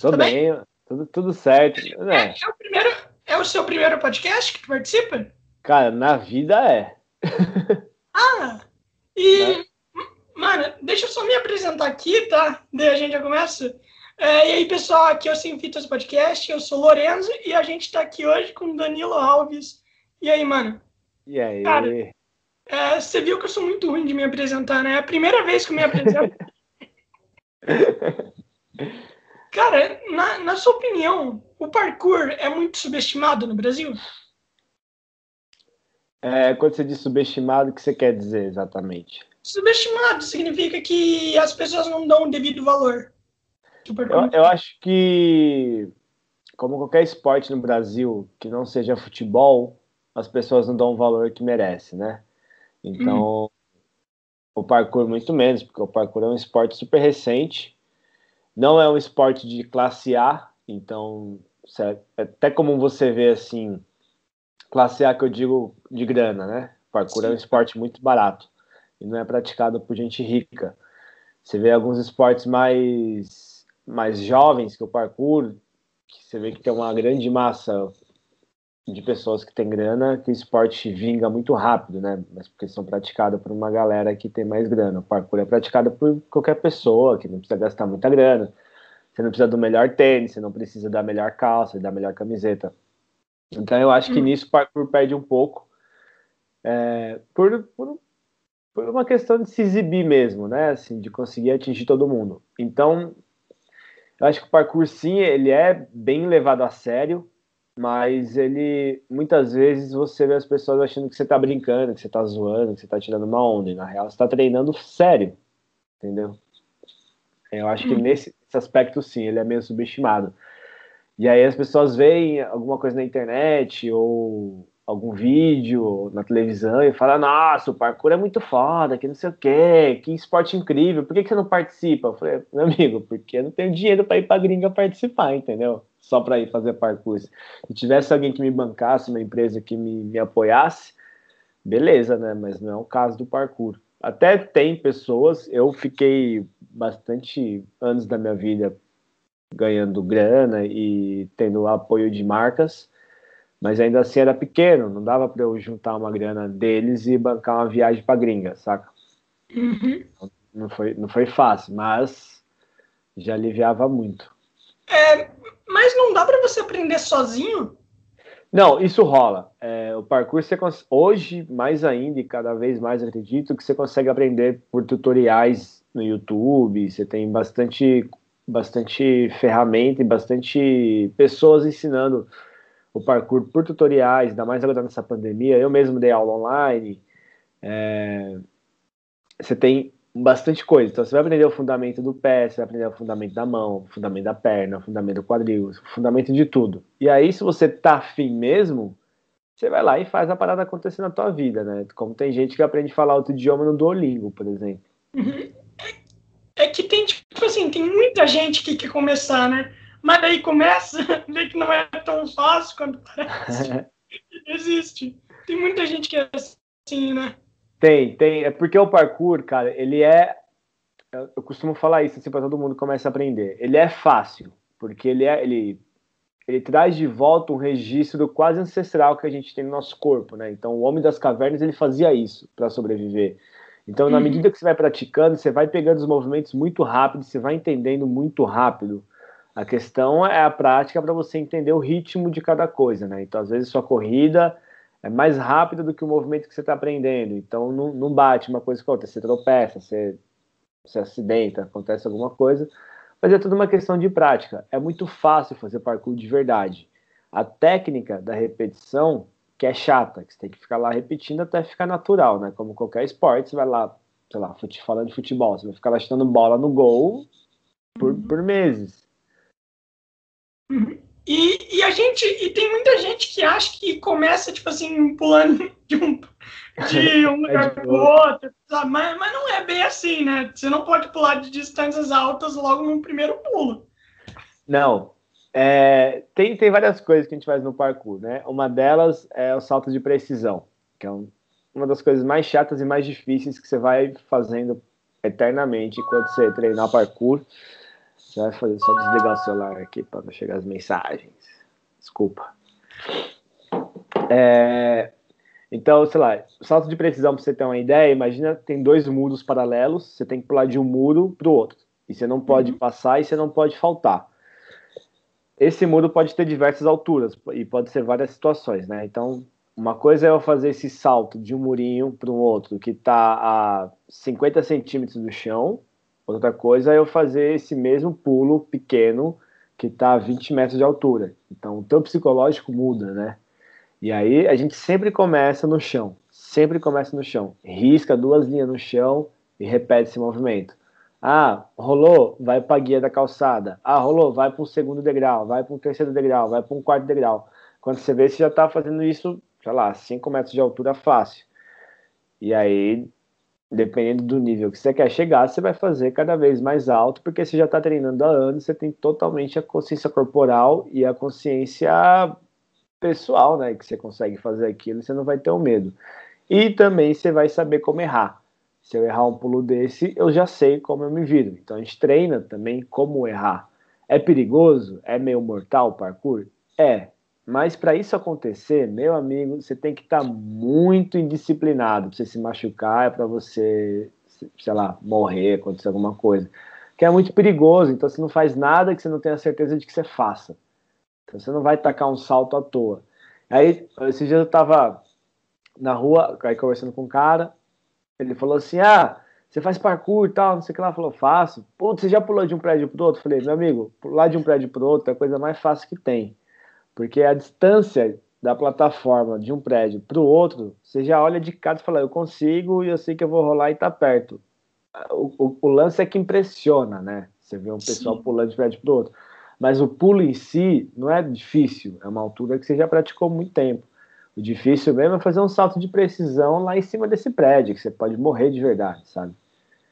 Tô bem, bem, tudo, tudo certo. É. É, o primeiro, é o seu primeiro podcast que tu participa? Cara, na vida é. ah, e, né? mano, deixa eu só me apresentar aqui, tá? Daí a gente já começa. É, e aí, pessoal, aqui é o Sem Fitas Podcast, eu sou o Lorenzo e a gente tá aqui hoje com o Danilo Alves. E aí, mano? E aí? Cara, é, você viu que eu sou muito ruim de me apresentar, né? É a primeira vez que eu me apresento. Cara, na, na sua opinião, o parkour é muito subestimado no Brasil? É, quando você diz subestimado, o que você quer dizer exatamente? Subestimado significa que as pessoas não dão o devido valor. Eu, eu acho que, como qualquer esporte no Brasil que não seja futebol, as pessoas não dão o valor que merece, né? Então, hum. o parkour muito menos, porque o parkour é um esporte super recente não é um esporte de classe A, então é até como você vê assim, classe A que eu digo de grana, né? Parkour Sim. é um esporte muito barato e não é praticado por gente rica. Você vê alguns esportes mais mais jovens que o parkour, que você vê que tem uma grande massa de pessoas que têm grana, que o esporte vinga muito rápido, né? Mas porque são praticados por uma galera que tem mais grana. O parkour é praticado por qualquer pessoa, que não precisa gastar muita grana. Você não precisa do melhor tênis, você não precisa da melhor calça, da melhor camiseta. Então eu acho que hum. nisso o parkour perde um pouco. É, por, por, por uma questão de se exibir mesmo, né? Assim, de conseguir atingir todo mundo. Então, eu acho que o parkour sim, ele é bem levado a sério, mas ele muitas vezes você vê as pessoas achando que você tá brincando, que você tá zoando, que você tá tirando uma onda, e na real você tá treinando sério, entendeu? Eu acho que hum. nesse aspecto sim, ele é meio subestimado. E aí as pessoas veem alguma coisa na internet ou algum vídeo na televisão e falam, nossa, o parkour é muito foda, que não sei o quê, que esporte incrível, por que, que você não participa? Eu falei, meu amigo, porque eu não tenho dinheiro para ir pra gringa participar, entendeu? Só para ir fazer parkour. Se tivesse alguém que me bancasse, uma empresa que me, me apoiasse, beleza, né? Mas não é o caso do parkour. Até tem pessoas, eu fiquei bastante anos da minha vida ganhando grana e tendo apoio de marcas, mas ainda assim era pequeno, não dava para eu juntar uma grana deles e bancar uma viagem para gringa, saca? Uhum. Não, foi, não foi fácil, mas já aliviava muito. É, mas não dá para você aprender sozinho? Não, isso rola. É, o parkour, você hoje, mais ainda, e cada vez mais acredito, que você consegue aprender por tutoriais no YouTube. Você tem bastante, bastante ferramenta e bastante pessoas ensinando o parkour por tutoriais, ainda mais agora nessa pandemia. Eu mesmo dei aula online. É, você tem bastante coisa. Então você vai aprender o fundamento do pé, você vai aprender o fundamento da mão, o fundamento da perna, o fundamento do quadril, o fundamento de tudo. E aí, se você tá afim mesmo, você vai lá e faz a parada acontecer na tua vida, né? Como tem gente que aprende a falar outro idioma no Duolingo, por exemplo. Uhum. É, é que tem, tipo assim, tem muita gente que quer começar, né? Mas daí começa, vê que não é tão fácil quando parece. Existe. Tem muita gente que é assim, né? Tem, tem. É porque o parkour, cara, ele é. Eu costumo falar isso assim para todo mundo que começa a aprender. Ele é fácil, porque ele é. Ele, ele traz de volta um registro quase ancestral que a gente tem no nosso corpo, né? Então, o homem das cavernas ele fazia isso para sobreviver. Então, na uhum. medida que você vai praticando, você vai pegando os movimentos muito rápido, você vai entendendo muito rápido. A questão é a prática para você entender o ritmo de cada coisa, né? Então, às vezes, sua corrida é mais rápido do que o movimento que você está aprendendo. Então não, não, bate uma coisa com outra. Você tropeça, você, você acidenta, acontece alguma coisa. Mas é tudo uma questão de prática. É muito fácil fazer parkour de verdade. A técnica da repetição que é chata, que você tem que ficar lá repetindo até ficar natural, né? Como qualquer esporte, você vai lá, sei lá, falando de futebol, você vai ficar lá chutando bola no gol por, por meses. Uhum. E, e a gente e tem muita gente que acha que começa tipo assim pulando de um de um é lugar para o outro, mas, mas não é bem assim, né? Você não pode pular de distâncias altas logo no primeiro pulo. Não. É, tem, tem várias coisas que a gente faz no parkour, né? Uma delas é o salto de precisão, que é um, uma das coisas mais chatas e mais difíceis que você vai fazendo eternamente enquanto você treinar parkour Você vai fazer só desligar o celular aqui para não chegar as mensagens. Desculpa. É, então, sei lá, salto de precisão, para você ter uma ideia, imagina tem dois muros paralelos, você tem que pular de um muro para o outro. E você não pode uhum. passar e você não pode faltar. Esse muro pode ter diversas alturas e pode ser várias situações, né? Então, uma coisa é eu fazer esse salto de um murinho para o outro que está a 50 centímetros do chão, outra coisa é eu fazer esse mesmo pulo pequeno que está a 20 metros de altura. Então, o teu psicológico muda, né? E aí a gente sempre começa no chão, sempre começa no chão. Risca duas linhas no chão e repete esse movimento. Ah, rolou, vai para a guia da calçada. Ah, rolou, vai para o segundo degrau, vai para o terceiro degrau, vai para um quarto degrau. Quando você vê, você já está fazendo isso, sei lá, 5 metros de altura fácil. E aí, dependendo do nível que você quer chegar, você vai fazer cada vez mais alto, porque você já está treinando há anos, você tem totalmente a consciência corporal e a consciência pessoal, né? Que você consegue fazer aquilo, você não vai ter o um medo. E também você vai saber como errar. Se eu errar um pulo desse, eu já sei como eu me viro. Então a gente treina também como errar. É perigoso? É meio mortal o parkour? É. Mas para isso acontecer, meu amigo, você tem que estar tá muito indisciplinado para você se machucar, para você, sei lá, morrer, acontecer alguma coisa. Que é muito perigoso, então você não faz nada que você não tenha certeza de que você faça. Então você não vai tacar um salto à toa. Aí, esse dia eu tava na rua, aí conversando com um cara, ele falou assim: Ah, você faz parkour e tal, não sei o que lá. Falou, faço. Putz, você já pulou de um prédio pro outro? Falei, meu amigo, pular de um prédio pro outro é a coisa mais fácil que tem. Porque a distância da plataforma de um prédio pro outro, você já olha de cara e fala, eu consigo e eu sei que eu vou rolar e tá perto. O, o, o lance é que impressiona, né? Você vê um pessoal Sim. pulando de prédio pro outro. Mas o pulo em si não é difícil, é uma altura que você já praticou muito tempo. O difícil mesmo é fazer um salto de precisão lá em cima desse prédio, que você pode morrer de verdade, sabe?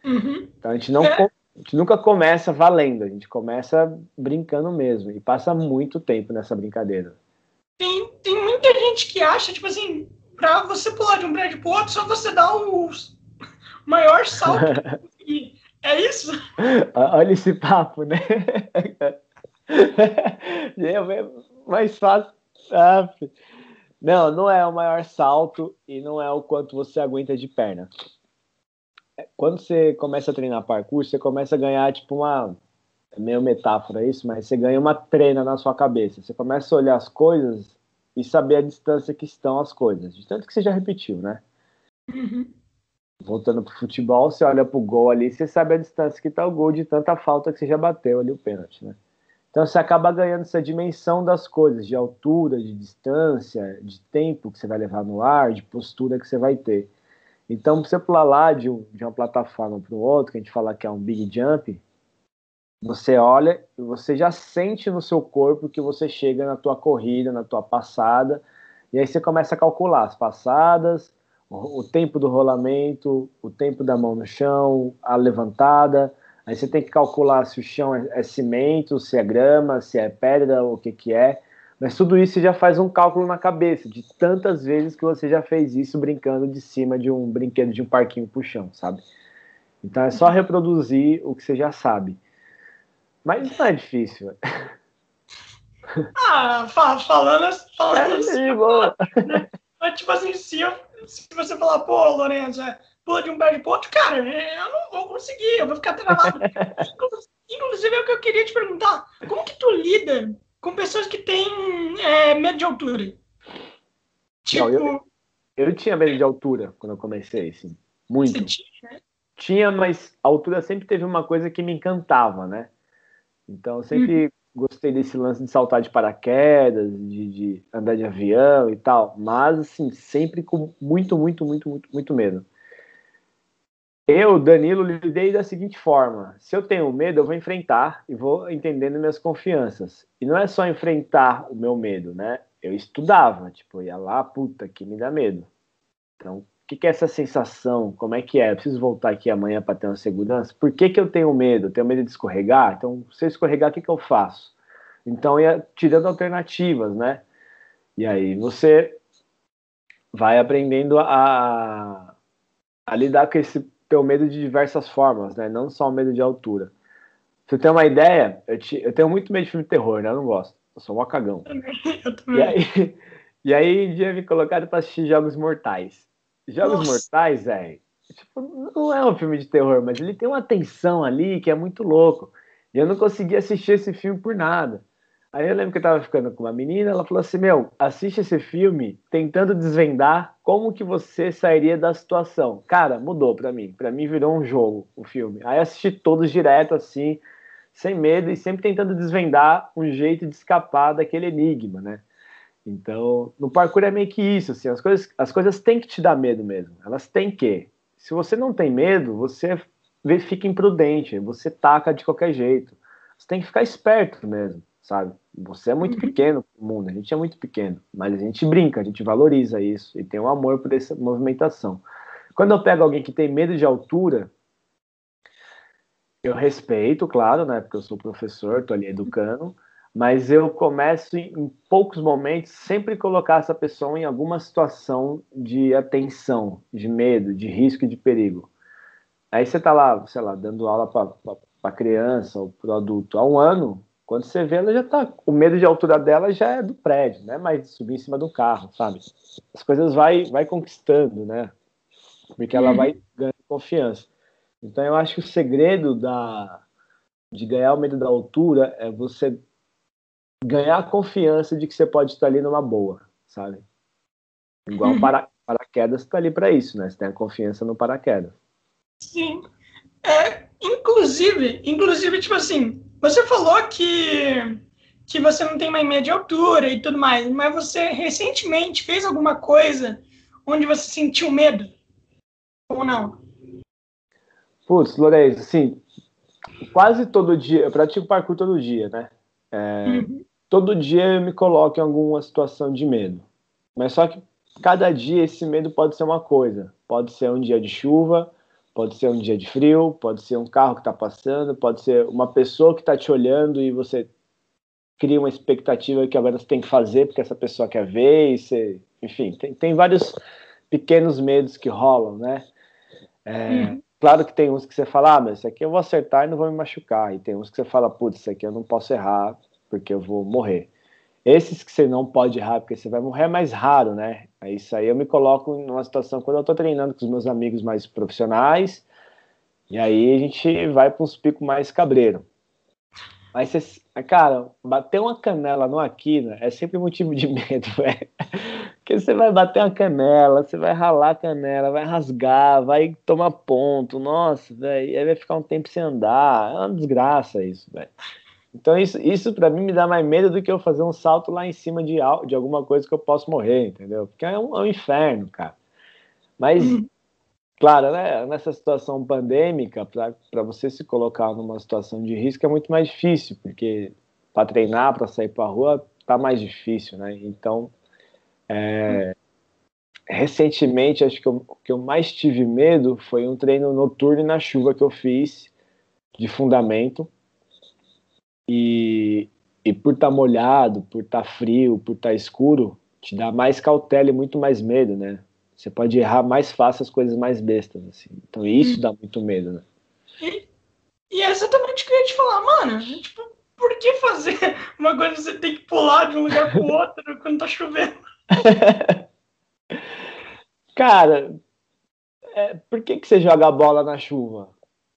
Uhum. Então a gente, não, é. A gente nunca começa valendo, a gente começa brincando mesmo, e passa muito tempo nessa brincadeira. Tem, tem muita gente que acha, tipo assim, pra você pular de um prédio pro outro, só você dá o maior salto É isso? Olha esse papo, né? é mais fácil. Ah, não, não é o maior salto e não é o quanto você aguenta de perna. Quando você começa a treinar parkour, você começa a ganhar tipo uma. É meio metáfora isso, mas você ganha uma treina na sua cabeça. Você começa a olhar as coisas e saber a distância que estão as coisas. De tanto que você já repetiu, né? Uhum. Voltando pro futebol, você olha pro gol ali, você sabe a distância que tá o gol de tanta falta que você já bateu ali o pênalti, né? Então você acaba ganhando essa dimensão das coisas, de altura, de distância, de tempo que você vai levar no ar, de postura que você vai ter. Então, para você pular lá de, de uma plataforma para o outro, que a gente fala que é um big jump, você olha e você já sente no seu corpo que você chega na tua corrida, na tua passada, e aí você começa a calcular as passadas, o, o tempo do rolamento, o tempo da mão no chão, a levantada, Aí você tem que calcular se o chão é, é cimento, se é grama, se é pedra, o que que é. Mas tudo isso já faz um cálculo na cabeça de tantas vezes que você já fez isso brincando de cima de um brinquedo de um parquinho pro chão, sabe? Então é só reproduzir o que você já sabe. Mas não é difícil. Ah, falando, falando é, assim, né? tipo assim, se, eu, se você falar, pô, Lourenço, é, pula de um pro outro, cara, eu não vou conseguir, eu vou ficar travado. Inclusive, é o que eu queria te perguntar. Como que tu lida com pessoas que têm é, medo de altura? Tipo... Não, eu, eu tinha medo de altura quando eu comecei, assim. Muito. Tinha? tinha, mas a altura sempre teve uma coisa que me encantava, né? Então, eu sempre hum. gostei desse lance de saltar de paraquedas, de, de, andar de avião e tal. Mas, assim, sempre com muito, muito, muito, muito, muito medo. Eu, Danilo, lidei da seguinte forma: se eu tenho medo, eu vou enfrentar e vou entendendo minhas confianças. E não é só enfrentar o meu medo, né? Eu estudava, tipo, ia lá, puta, que me dá medo. Então, o que, que é essa sensação? Como é que é? Eu preciso voltar aqui amanhã para ter uma segurança? Por que, que eu tenho medo? Eu tenho medo de escorregar? Então, se eu escorregar, o que, que eu faço? Então, ia tirando alternativas, né? E aí você vai aprendendo a, a lidar com esse ter o medo de diversas formas, né? Não só o medo de altura. você ter uma ideia, eu, te, eu, tenho muito medo de filme de terror, né? Eu não gosto. Eu sou um cagão. Eu também. E aí, e aí um dia me colocaram pra assistir Jogos Mortais. Jogos Nossa. Mortais, velho, tipo, não é um filme de terror, mas ele tem uma tensão ali que é muito louco. E eu não consegui assistir esse filme por nada. Aí eu lembro que eu tava ficando com uma menina, ela falou assim: Meu, assiste esse filme tentando desvendar como que você sairia da situação. Cara, mudou pra mim. Pra mim virou um jogo o filme. Aí assisti todos direto assim, sem medo e sempre tentando desvendar um jeito de escapar daquele enigma, né? Então, no parkour é meio que isso, assim, as coisas, as coisas têm que te dar medo mesmo. Elas têm que. Se você não tem medo, você fica imprudente, você taca de qualquer jeito. Você tem que ficar esperto mesmo sabe? Você é muito uhum. pequeno pro mundo, a gente é muito pequeno, mas a gente brinca, a gente valoriza isso e tem um amor por essa movimentação. Quando eu pego alguém que tem medo de altura, eu respeito, claro, né? Porque eu sou professor, tô ali educando, mas eu começo em, em poucos momentos sempre colocar essa pessoa em alguma situação de atenção, de medo, de risco e de perigo. Aí você tá lá, sei lá, dando aula para criança ou para adulto há um ano, quando você vê, ela já tá. O medo de altura dela já é do prédio, né? Mas subir em cima do carro, sabe? As coisas vai, vai conquistando, né? Porque ela vai ganhando confiança. Então eu acho que o segredo da, de ganhar o medo da altura é você ganhar a confiança de que você pode estar ali numa boa, sabe? Igual uhum. para, paraquedas está ali para isso, né? Você tem a confiança no paraquedas. Sim. É, inclusive, inclusive, tipo assim, você falou que, que você não tem mais medo de altura e tudo mais, mas você recentemente fez alguma coisa onde você sentiu medo? Ou não? Putz, Lourenço, assim, quase todo dia, eu pratico parkour todo dia, né? É, uhum. Todo dia eu me coloco em alguma situação de medo. Mas só que cada dia esse medo pode ser uma coisa. Pode ser um dia de chuva, Pode ser um dia de frio, pode ser um carro que está passando, pode ser uma pessoa que está te olhando e você cria uma expectativa que agora você tem que fazer porque essa pessoa quer ver e você, enfim, tem, tem vários pequenos medos que rolam, né? É, uhum. Claro que tem uns que você fala, ah, mas isso aqui eu vou acertar e não vou me machucar. E tem uns que você fala, putz, isso aqui eu não posso errar porque eu vou morrer. Esses que você não pode errar porque você vai morrer é mais raro, né? É isso aí eu me coloco numa situação quando eu estou treinando com os meus amigos mais profissionais, e aí a gente vai para uns picos mais cabreiro. Mas, você, cara, bater uma canela no Aquina é sempre motivo de medo, velho. Porque você vai bater uma canela, você vai ralar a canela, vai rasgar, vai tomar ponto, nossa, velho, aí vai ficar um tempo sem andar. É uma desgraça isso, velho. Então isso, isso para mim me dá mais medo do que eu fazer um salto lá em cima de, de alguma coisa que eu posso morrer, entendeu? Porque é um, é um inferno, cara. Mas, uhum. claro, né, nessa situação pandêmica, para você se colocar numa situação de risco é muito mais difícil, porque para treinar, para sair para rua, tá mais difícil, né? Então, é, recentemente, acho que o que eu mais tive medo foi um treino noturno na chuva que eu fiz de fundamento e, e por estar tá molhado, por estar tá frio, por estar tá escuro, te dá mais cautela e muito mais medo, né? Você pode errar mais fácil as coisas mais bestas, assim. Então isso hum. dá muito medo, né? E, e é exatamente o que eu ia te falar, mano. Tipo, por que fazer uma coisa que você tem que pular de um lugar pro outro quando tá chovendo? Cara, é, por que, que você joga a bola na chuva?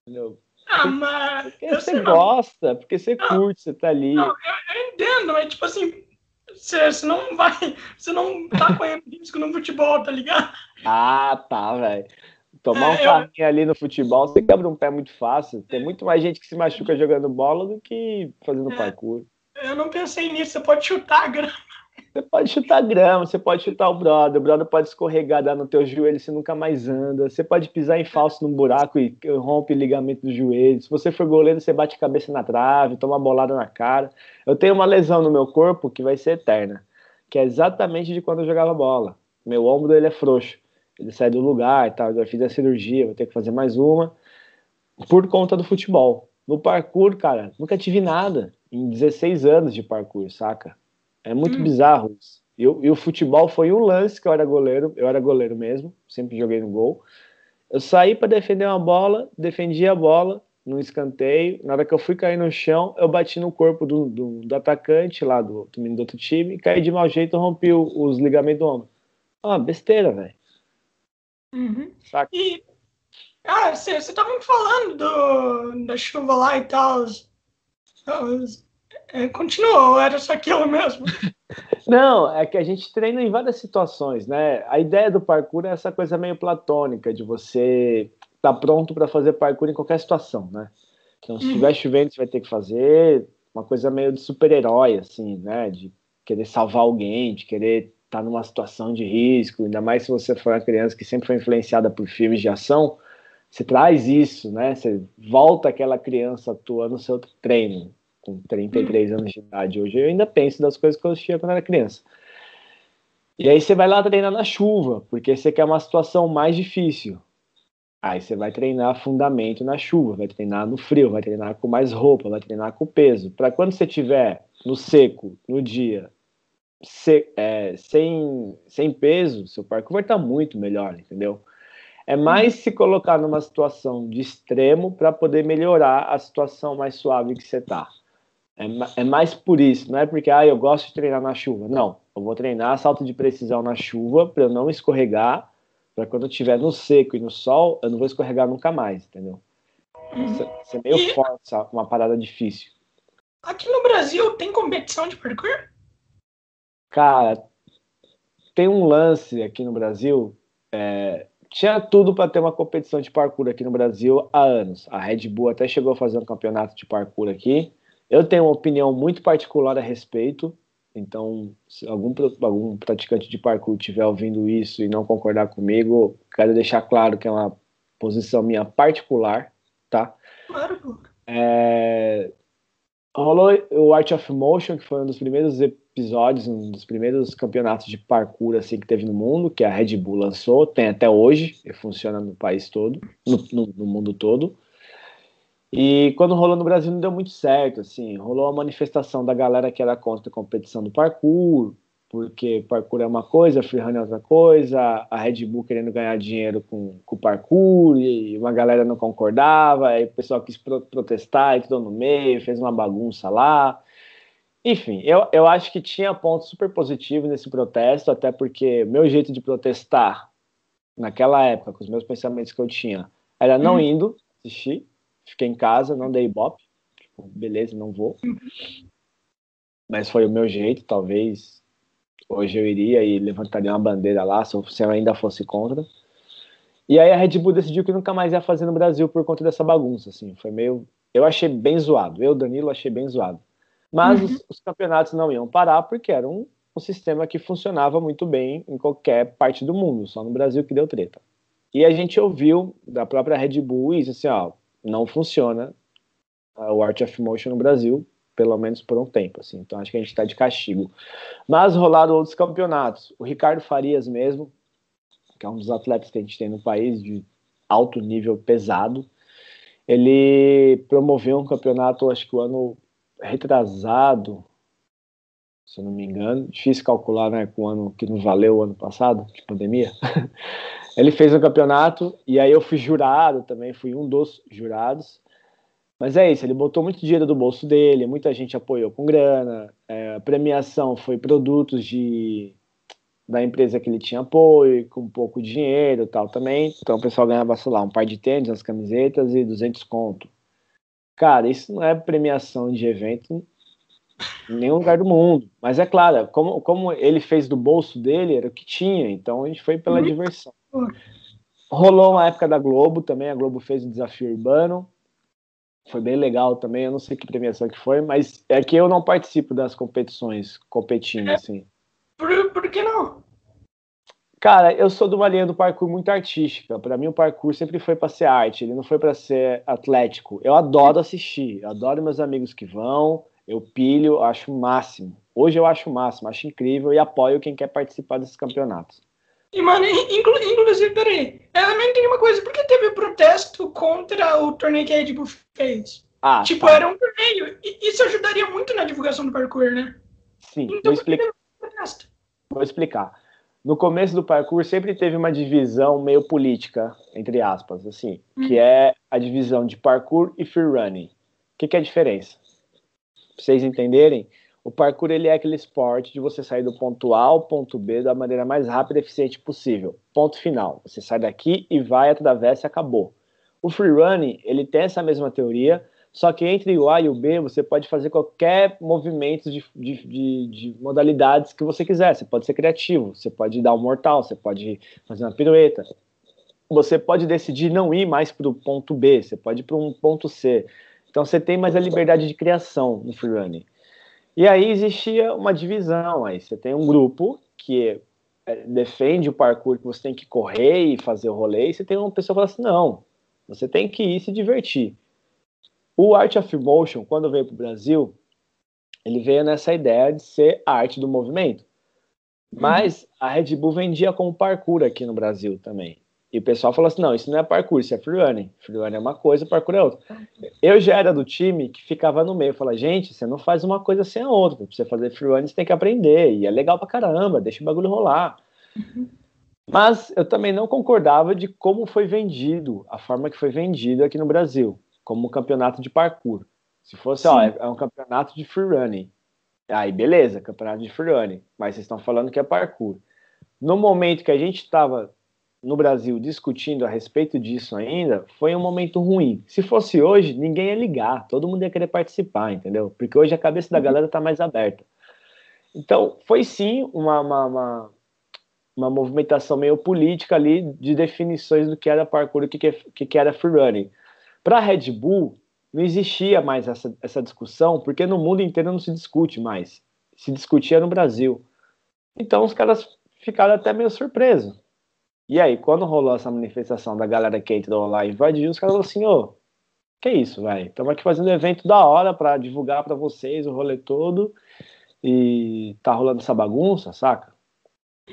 Entendeu? Ah, mas. Porque você gosta, porque você não, curte, você tá ali. Não, eu, eu entendo, mas tipo assim, você, você não vai. Você não tá correndo risco no futebol, tá ligado? Ah, tá, velho. Tomar é, um carrinho eu... ali no futebol, você quebra um pé muito fácil. Tem muito mais gente que se machuca jogando bola do que fazendo é, parkour. Eu não pensei nisso, você pode chutar a grama. Você pode chutar grama, você pode chutar o brother, o brother pode escorregar, dar no teu joelho, você nunca mais anda. Você pode pisar em falso num buraco e rompe o ligamento do joelho. Se você for goleiro, você bate cabeça na trave, toma bolada na cara. Eu tenho uma lesão no meu corpo que vai ser eterna, que é exatamente de quando eu jogava bola. Meu ombro ele é frouxo, ele sai do lugar e tal. Eu fiz a cirurgia, vou ter que fazer mais uma por conta do futebol. No parkour, cara, nunca tive nada em 16 anos de parkour, saca? É muito hum. bizarro isso. E, e, o futebol foi um lance que eu era goleiro, eu era goleiro mesmo, sempre joguei no gol. Eu saí para defender uma bola, defendi a bola, no escanteio. Na hora que eu fui cair no chão, eu bati no corpo do, do, do atacante lá do, do, do outro time, caí de mau jeito e rompi os ligamentos do ombro. Ah, besteira, velho. Uhum. E, ah, você tava me falando do, da chuva lá e tal. É, continuou, era só aquilo mesmo? Não, é que a gente treina em várias situações, né? A ideia do parkour é essa coisa meio platônica, de você estar tá pronto para fazer parkour em qualquer situação, né? Então, se estiver uhum. chovendo, você vai ter que fazer uma coisa meio de super-herói, assim, né? De querer salvar alguém, de querer estar tá numa situação de risco, ainda mais se você for uma criança que sempre foi influenciada por filmes de ação, você traz isso, né? Você volta aquela criança atua no seu treino com 33 anos de idade hoje, eu ainda penso das coisas que eu assistia quando era criança. E aí você vai lá treinar na chuva, porque você quer uma situação mais difícil. Aí você vai treinar fundamento na chuva, vai treinar no frio, vai treinar com mais roupa, vai treinar com peso. Para quando você tiver no seco, no dia, se, é, sem, sem peso, seu parkour vai estar muito melhor, entendeu? É mais se colocar numa situação de extremo para poder melhorar a situação mais suave que você está. É, é, mais por isso, não é porque ah, eu gosto de treinar na chuva. Não, eu vou treinar salto de precisão na chuva para eu não escorregar, para quando eu estiver no seco e no sol, eu não vou escorregar nunca mais, entendeu? Isso, isso é meio e... forte, uma parada difícil. Aqui no Brasil tem competição de parkour? Cara, tem um lance aqui no Brasil. É, tinha tudo para ter uma competição de parkour aqui no Brasil há anos. A Red Bull até chegou a fazer um campeonato de parkour aqui. Eu tenho uma opinião muito particular a respeito, então, se algum, algum praticante de parkour estiver ouvindo isso e não concordar comigo, quero deixar claro que é uma posição minha particular, tá? Claro. É, rolou o Art of Motion, que foi um dos primeiros episódios, um dos primeiros campeonatos de parkour assim que teve no mundo, que a Red Bull lançou, tem até hoje, e funciona no país todo, no, no, no mundo todo. E quando rolou no Brasil não deu muito certo, assim, rolou a manifestação da galera que era contra a competição do parkour, porque parkour é uma coisa, freerun é outra coisa, a Red Bull querendo ganhar dinheiro com, com o parkour, e uma galera não concordava, aí o pessoal quis pro protestar, entrou no meio, fez uma bagunça lá. Enfim, eu, eu acho que tinha pontos super positivos nesse protesto, até porque meu jeito de protestar naquela época, com os meus pensamentos que eu tinha, era não hum. indo assistir, Fiquei em casa, não dei ibope. Tipo, beleza, não vou. Mas foi o meu jeito, talvez hoje eu iria e levantaria uma bandeira lá, se eu ainda fosse contra. E aí a Red Bull decidiu que nunca mais ia fazer no Brasil por conta dessa bagunça, assim. Foi meio... Eu achei bem zoado. Eu, Danilo, achei bem zoado. Mas uhum. os, os, campeonatos não iam parar porque era um, um sistema que funcionava muito bem em qualquer parte do mundo, só no Brasil que deu treta. E a gente ouviu da própria Red Bull isso, assim, ó, não funciona o Art of Motion no Brasil, pelo menos por um tempo, assim. Então acho que a gente está de castigo. Mas rolaram outros campeonatos. O Ricardo Farias mesmo, que é um dos atletas que a gente tem no país de alto nível pesado, ele promoveu um campeonato, acho que o ano retrasado, se eu não me engano, difícil calcular, né, com o ano que não valeu o ano passado, de pandemia. Ele fez um campeonato e aí eu fui jurado também, fui um dos jurados. Mas é isso, ele botou muito dinheiro do bolso dele, muita gente apoiou com grana, é, a premiação foi produtos de, da empresa que ele tinha apoio, com pouco dinheiro tal também. Então o pessoal ganhava, sei lá, um par de tênis, umas camisetas e 200 conto. Cara, isso não é premiação de evento em nenhum lugar do mundo. Mas é claro, como, como ele fez do bolso dele, era o que tinha, então a gente foi pela uhum. diversão. Rolou uma época da Globo também, a Globo fez o desafio urbano. Foi bem legal também, eu não sei que premiação que foi, mas é que eu não participo das competições competindo, é. assim. Por, por que não? Cara, eu sou de uma linha do parkour muito artística. Para mim, o parkour sempre foi para ser arte, ele não foi para ser atlético. Eu adoro assistir, adoro meus amigos que vão, eu pilho, acho o máximo. Hoje eu acho o máximo, acho incrível e apoio quem quer participar desses campeonatos. E, mano, inclu, inclusive, peraí, eu não entendi uma coisa, por que teve protesto contra o torneio que a Red Bull fez? Ah, tipo, tá. era um torneio, e isso ajudaria muito na divulgação do parkour, né? Sim, então, vou explicar. Vou explicar. no começo do parkour sempre teve uma divisão meio política, entre aspas, assim, hum. que é a divisão de parkour e free running. O que, que é a diferença? Pra vocês entenderem, o parkour ele é aquele esporte de você sair do ponto A ao ponto B da maneira mais rápida e eficiente possível. Ponto final. Você sai daqui e vai, atravessa e acabou. O free running, ele tem essa mesma teoria, só que entre o A e o B, você pode fazer qualquer movimento de, de, de, de, modalidades que você quiser. Você pode ser criativo, você pode dar um mortal, você pode fazer uma pirueta. Você pode decidir não ir mais para o ponto B, você pode ir para um ponto C. Então você tem mais a liberdade de criação no freerunning. E aí existia uma divisão. Aí você tem um grupo que é, defende o parkour que você tem que correr e fazer o rolê, e você tem uma pessoa que fala assim: não, você tem que ir se divertir. O Art of Motion, quando veio para o Brasil, ele veio nessa ideia de ser a arte do movimento. Mas a Red Bull vendia como parkour aqui no Brasil também. E o pessoal falou assim: não, isso não é parkour, isso é freerunning. Freerunning é uma coisa, parkour é outra. Eu já era do time que ficava no meio. Falava, gente, você não faz uma coisa sem a outra. Pra você fazer freerunning, você tem que aprender. E é legal pra caramba, deixa o bagulho rolar. Mas eu também não concordava de como foi vendido, a forma que foi vendido aqui no Brasil como um campeonato de parkour. Se fosse, Sim. ó, é, um campeonato de freerunning. Aí, beleza, campeonato de freerunning. Mas vocês estão falando que é parkour. No momento que a gente estava no Brasil discutindo a respeito disso ainda, foi um momento ruim. Se fosse hoje, ninguém ia ligar, todo mundo ia querer participar, entendeu? Porque hoje a cabeça da uhum. galera está mais aberta. Então, foi sim uma, uma, uma, uma, movimentação meio política ali de definições do que era parkour e o que, que, que era freerunning. Para a Red Bull, não existia mais essa, essa discussão, porque no mundo inteiro não se discute mais. Se discutia no Brasil. Então os caras ficaram até meio surpresos. E aí, quando rolou essa manifestação da galera que entrou lá e invadiu, os caras falaram assim, ô, que isso, velho? Estamos aqui fazendo um evento da hora para divulgar para vocês o rolê todo e tá rolando essa bagunça, saca?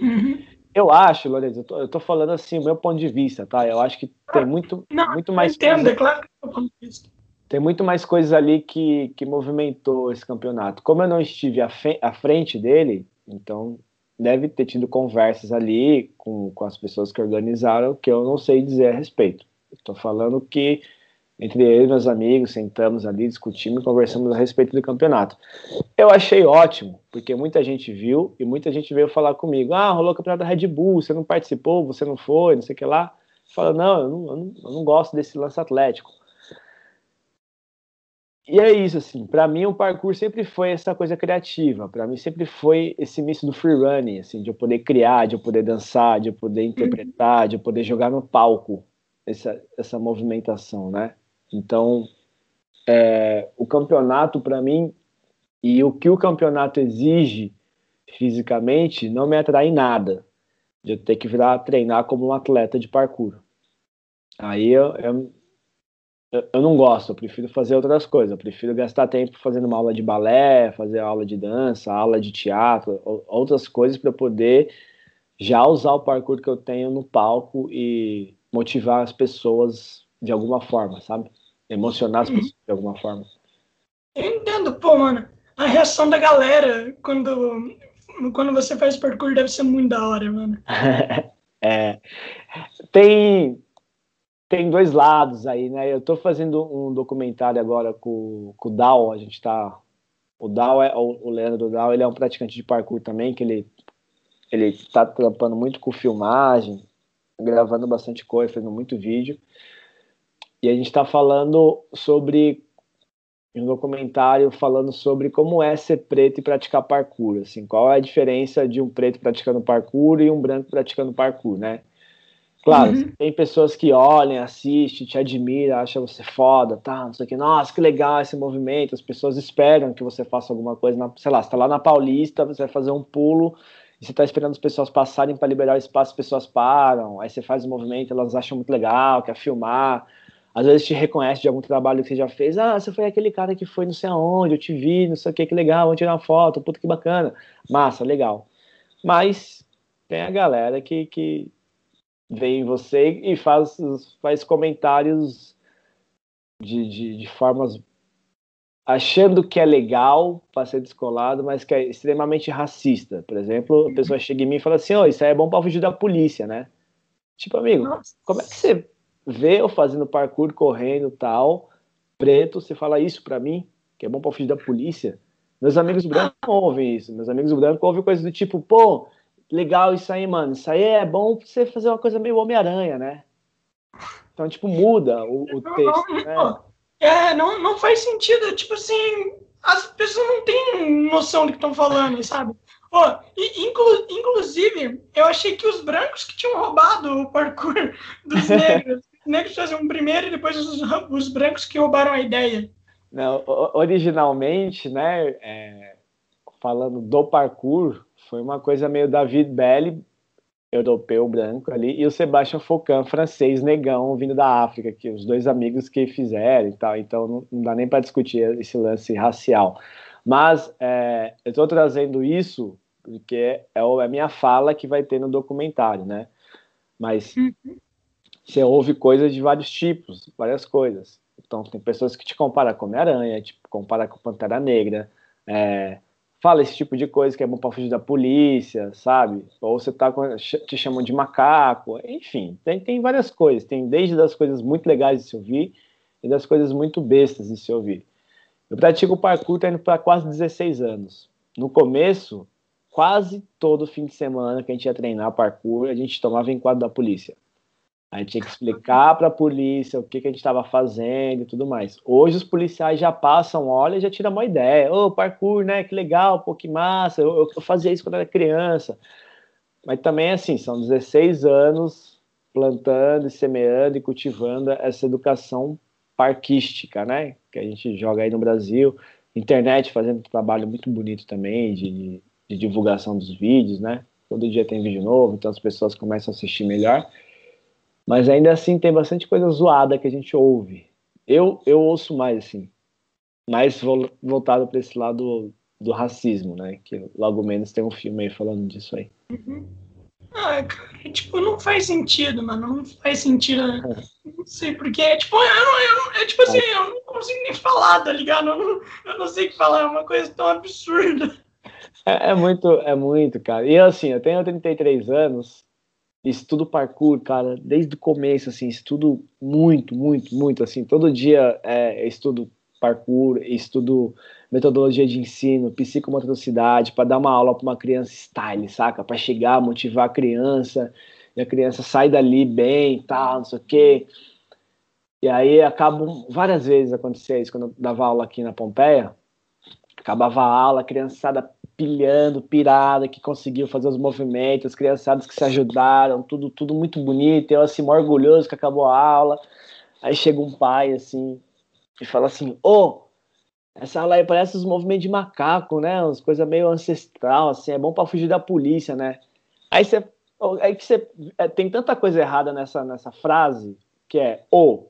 Uhum. Eu acho, Lourenço, eu tô, eu tô, falando assim, o meu ponto de vista, tá? Eu acho que tem muito, Não, muito mais. Entendo, coisa, é claro que eu ponto de vista. Tem muito mais coisas ali que, que movimentou esse campeonato. Como eu não estive à, à frente dele, então deve ter tido conversas ali com, com as pessoas que organizaram que eu não sei dizer a respeito. Estou falando que entre eu e meus amigos, sentamos ali, discutimos e conversamos a respeito do campeonato. Eu achei ótimo, porque muita gente viu e muita gente veio falar comigo: ah, rolou o campeonato da Red Bull, você não participou, você não foi, não sei o que lá. Fala, não, eu não, eu não, eu não gosto desse lance atlético. E é isso, assim, para mim o parkour sempre foi essa coisa criativa, para mim sempre foi esse misto do free running, assim, de eu poder criar, de eu poder dançar, de eu poder interpretar, de eu poder jogar no palco, essa, essa movimentação, né? Então, é, o campeonato, para mim, e o que o campeonato exige fisicamente, não me atrai nada. De eu ter que virar treinar como um atleta de parkour. Aí eu, eu, eu não gosto, eu prefiro fazer outras coisas. Eu prefiro gastar tempo fazendo uma aula de balé, fazer aula de dança, aula de teatro, outras coisas para poder já usar o parkour que eu tenho no palco e motivar as pessoas de alguma forma, sabe? Emocionar as uhum. pessoas de alguma forma. Eu entendo, pô, mano. A reação da galera quando, quando você faz parkour deve ser muito da hora, mano. é. Tem, tem dois lados aí, né? Eu tô fazendo um documentário agora com, com o Dal, a gente tá. O Dal é o Leandro Dal, ele é um praticante de parkour também, que ele ele tá trampando muito com filmagem, gravando bastante coisa, fazendo muito vídeo. E a gente está falando sobre um documentário falando sobre como é ser preto e praticar parkour, assim, qual é a diferença de um preto praticando parkour e um branco praticando parkour, né? Claro, uhum. tem pessoas que olham, assistem, te admiram, acham você foda, tá, não sei o que, nossa, que legal esse movimento, as pessoas esperam que você faça alguma coisa, na, sei lá, você tá lá na Paulista, você vai fazer um pulo, e você tá esperando as pessoas passarem para liberar o espaço, as pessoas param, aí você faz o movimento, elas acham muito legal, quer filmar, às vezes te reconhece de algum trabalho que você já fez. Ah, você foi aquele cara que foi não sei aonde, eu te vi, não sei o que, que legal, vou tirar uma foto, puta que bacana. Massa, legal. Mas tem a galera que, que vem em você e faz, faz comentários de, de, de formas achando que é legal para ser descolado, mas que é extremamente racista. Por exemplo, a pessoa chega em mim e fala assim: "Ó, oh, isso aí é bom para fugir da polícia, né?" Tipo, amigo, Nossa. como é que você vê eu fazendo parkour, correndo, tal, preto, você fala isso para mim, que é bom para fugir da polícia? Meus amigos brancos ouvem isso. Meus amigos brancos ouvem coisas do tipo, pô, legal isso aí, mano. Isso aí é bom pra você fazer uma coisa meio Homem-Aranha, né? Então, tipo, muda o, o texto, né? É, não, não faz sentido. Tipo assim, as pessoas não têm noção do que estão falando, sabe? Oh, inclu, inclusive, eu achei que os brancos que tinham roubado o parkour dos negros. os negros faziam primeiro e depois os, os brancos que roubaram a ideia. Não, originalmente, né, é, falando do parkour, foi uma coisa meio David Belli europeu branco ali, e o Sebastian Foucault, francês negão, vindo da África, que os dois amigos que fizeram e tal, então não, não dá nem para discutir esse lance racial. Mas é, eu estou trazendo isso porque é, é a minha fala que vai ter no documentário, né? Mas uhum. você ouve coisas de vários tipos, várias coisas. Então tem pessoas que te comparam com Homem-Aranha, te comparam com Pantera Negra, é, fala esse tipo de coisa que é bom para fugir da polícia, sabe? Ou você tá te chamam de macaco, enfim, tem, tem várias coisas. Tem desde das coisas muito legais de se ouvir e das coisas muito bestas de se ouvir. Eu pratico parkour tá indo para quase 16 anos. No começo, quase todo fim de semana que a gente ia treinar parkour, a gente tomava enquadro da polícia. A gente tinha que explicar para a polícia o que, que a gente estava fazendo e tudo mais. Hoje os policiais já passam, olha e já tiram uma ideia. Ô, oh, parkour, né? Que legal, pô, que massa. Eu, eu, fazia isso quando era criança. Mas também, assim, são 16 anos plantando e semeando e cultivando essa educação parquística, né? Que a gente joga aí no Brasil. Internet fazendo um trabalho muito bonito também de, de divulgação dos vídeos, né? Todo dia tem vídeo novo, então as pessoas começam a assistir melhor. Mas ainda assim tem bastante coisa zoada que a gente ouve. Eu, eu ouço mais, assim, mais voltado para esse lado do racismo, né? Que logo menos tem um filme aí falando disso aí. Uhum. Ah, cara, tipo, não faz sentido, mano. Não faz sentido. Né? É. Não sei porque, tipo, eu não, eu não, é tipo assim, eu não consigo nem falar, tá ligado? Eu não, eu não sei o que falar, é uma coisa tão absurda. É, é, muito, é muito, cara. E assim, eu tenho 33 anos estudo parkour, cara, desde o começo, assim, estudo muito, muito, muito, assim, todo dia é, estudo parkour, estudo metodologia de ensino, psicomotricidade, para dar uma aula para uma criança style, saca? Para chegar, motivar a criança, e a criança sai dali bem, tal, não sei o quê. E aí acabam várias vezes acontecia isso quando eu dava aula aqui na Pompeia. Acabava a aula, a criançada pilhando, pirada, que conseguiu fazer os movimentos, as criançadas que se ajudaram, tudo, tudo muito bonito. Eu, assim, orgulhoso que acabou a aula. Aí chega um pai, assim, e fala assim: Ô, oh, essa aula aí parece os movimentos de macaco, né? Umas coisas meio ancestral, assim, é bom para fugir da polícia, né? Aí você. Aí que você. É, tem tanta coisa errada nessa, nessa frase, que é ô. Oh,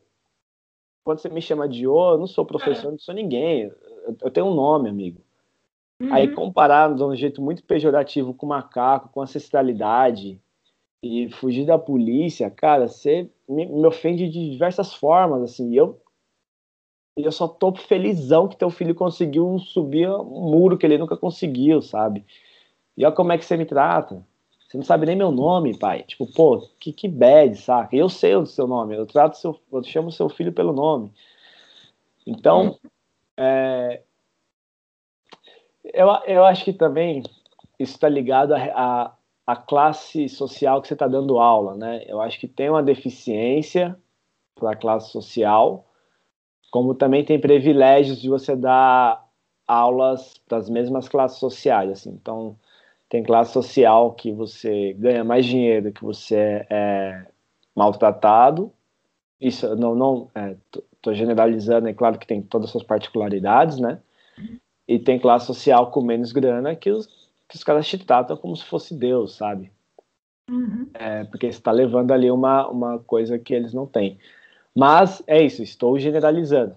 quando você me chama de ô, eu não sou professor, não sou ninguém. Eu, eu tenho um nome, amigo. Uhum. Aí comparar de um jeito muito pejorativo com macaco, com ancestralidade e fugir da polícia, cara, você me, me ofende de diversas formas, assim. Eu eu só tô felizão que teu filho conseguiu subir um muro que ele nunca conseguiu, sabe? E olha como é que você me trata. Você não sabe nem meu nome, pai. Tipo, pô, que, que bad, saca? Eu sei o seu nome, eu trato seu, eu chamo seu filho pelo nome. Então, é, eu, eu acho que também isso está ligado à a, a, classe social que você está dando aula, né? Eu acho que tem uma deficiência para a classe social, como também tem privilégios de você dar aulas para as mesmas classes sociais, assim. Então, tem classe social que você ganha mais dinheiro, que você é maltratado. Isso, não, não, estou é, generalizando, é claro que tem todas as suas particularidades, né? E tem classe social com menos grana que os, que os caras te tratam como se fosse Deus, sabe? Uhum. É, porque você está levando ali uma, uma coisa que eles não têm. Mas é isso, estou generalizando.